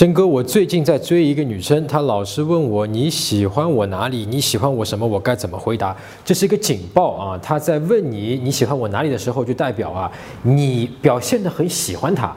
真哥，我最近在追一个女生，她老是问我你喜欢我哪里？你喜欢我什么？我该怎么回答？这是一个警报啊！她在问你你喜欢我哪里的时候，就代表啊你表现得很喜欢她。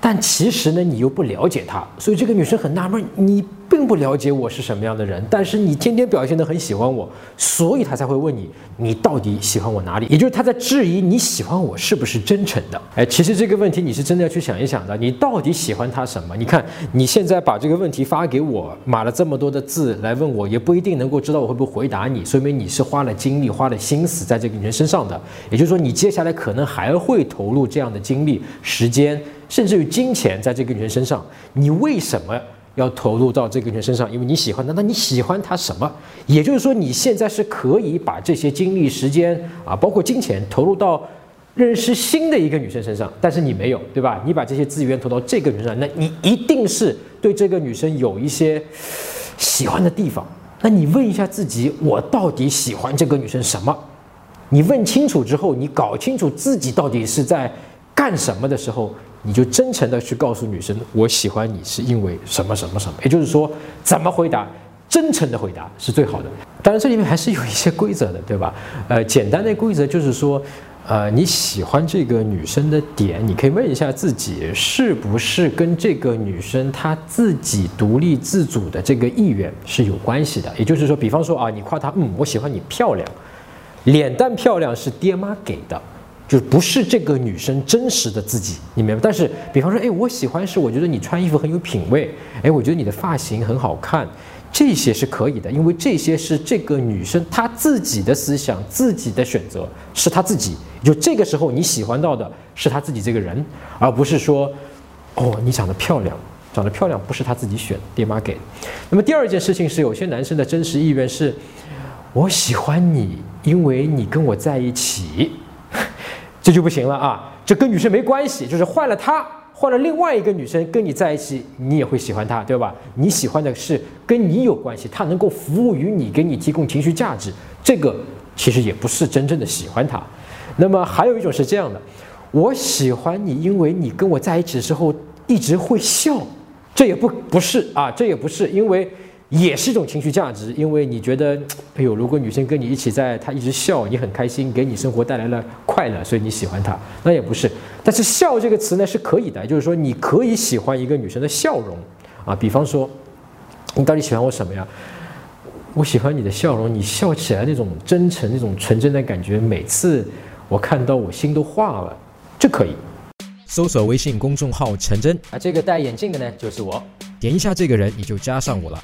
但其实呢，你又不了解她，所以这个女生很纳闷，你并不了解我是什么样的人，但是你天天表现得很喜欢我，所以他才会问你，你到底喜欢我哪里？也就是他在质疑你喜欢我是不是真诚的？哎，其实这个问题你是真的要去想一想的，你到底喜欢他什么？你看你现在把这个问题发给我，码了这么多的字来问我，也不一定能够知道我会不会回答你，说明你是花了精力、花了心思在这个女生身上的。也就是说，你接下来可能还会投入这样的精力、时间。甚至于金钱在这个女人身上，你为什么要投入到这个女人身上？因为你喜欢她，那你喜欢她什么？也就是说，你现在是可以把这些精力、时间啊，包括金钱投入到认识新的一个女生身上，但是你没有，对吧？你把这些资源投到这个女生上，那你一定是对这个女生有一些喜欢的地方。那你问一下自己，我到底喜欢这个女生什么？你问清楚之后，你搞清楚自己到底是在干什么的时候。你就真诚的去告诉女生，我喜欢你是因为什么什么什么，也就是说，怎么回答，真诚的回答是最好的。当然，这里面还是有一些规则的，对吧？呃，简单的规则就是说，呃，你喜欢这个女生的点，你可以问一下自己，是不是跟这个女生她自己独立自主的这个意愿是有关系的？也就是说，比方说啊，你夸她，嗯，我喜欢你漂亮，脸蛋漂亮是爹妈给的。就不是这个女生真实的自己，你明白？但是，比方说，哎，我喜欢是我觉得你穿衣服很有品味，哎，我觉得你的发型很好看，这些是可以的，因为这些是这个女生她自己的思想、自己的选择，是她自己。就这个时候，你喜欢到的是她自己这个人，而不是说，哦，你长得漂亮，长得漂亮不是她自己选，爹妈给。那么第二件事情是，有些男生的真实意愿是，我喜欢你，因为你跟我在一起。这就不行了啊！这跟女生没关系，就是换了她，换了另外一个女生跟你在一起，你也会喜欢她，对吧？你喜欢的是跟你有关系，她能够服务于你，给你提供情绪价值，这个其实也不是真正的喜欢她。那么还有一种是这样的，我喜欢你，因为你跟我在一起的时候一直会笑，这也不不是啊，这也不是因为。也是一种情绪价值，因为你觉得，哎呦，如果女生跟你一起在，她一直笑，你很开心，给你生活带来了快乐，所以你喜欢她，那也不是。但是“笑”这个词呢是可以的，就是说你可以喜欢一个女生的笑容啊。比方说，你到底喜欢我什么呀？我喜欢你的笑容，你笑起来那种真诚、那种纯真的感觉，每次我看到我心都化了，这可以。搜索微信公众号“陈真”，啊，这个戴眼镜的呢就是我，点一下这个人你就加上我了。